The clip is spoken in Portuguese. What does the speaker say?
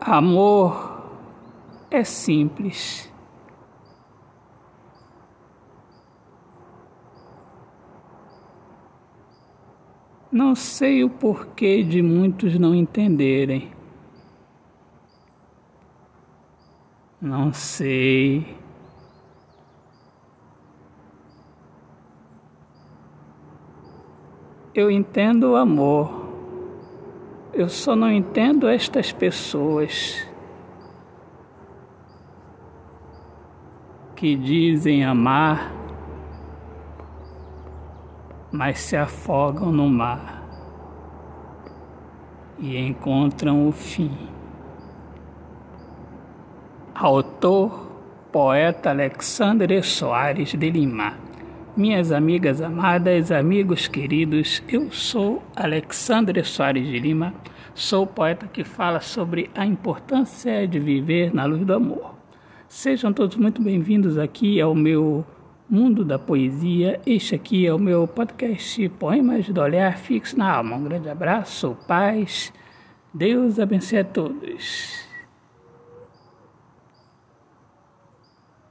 Amor é simples. Não sei o porquê de muitos não entenderem. Não sei. Eu entendo o amor. Eu só não entendo estas pessoas que dizem amar, mas se afogam no mar e encontram o fim. Autor, poeta Alexandre Soares de Lima. Minhas amigas amadas, amigos queridos, eu sou Alexandre Soares de Lima, sou poeta que fala sobre a importância de viver na luz do amor. Sejam todos muito bem-vindos aqui ao meu mundo da poesia. Este aqui é o meu podcast Poemas do Olhar Fixo na Alma. Um grande abraço, paz, Deus abençoe a todos.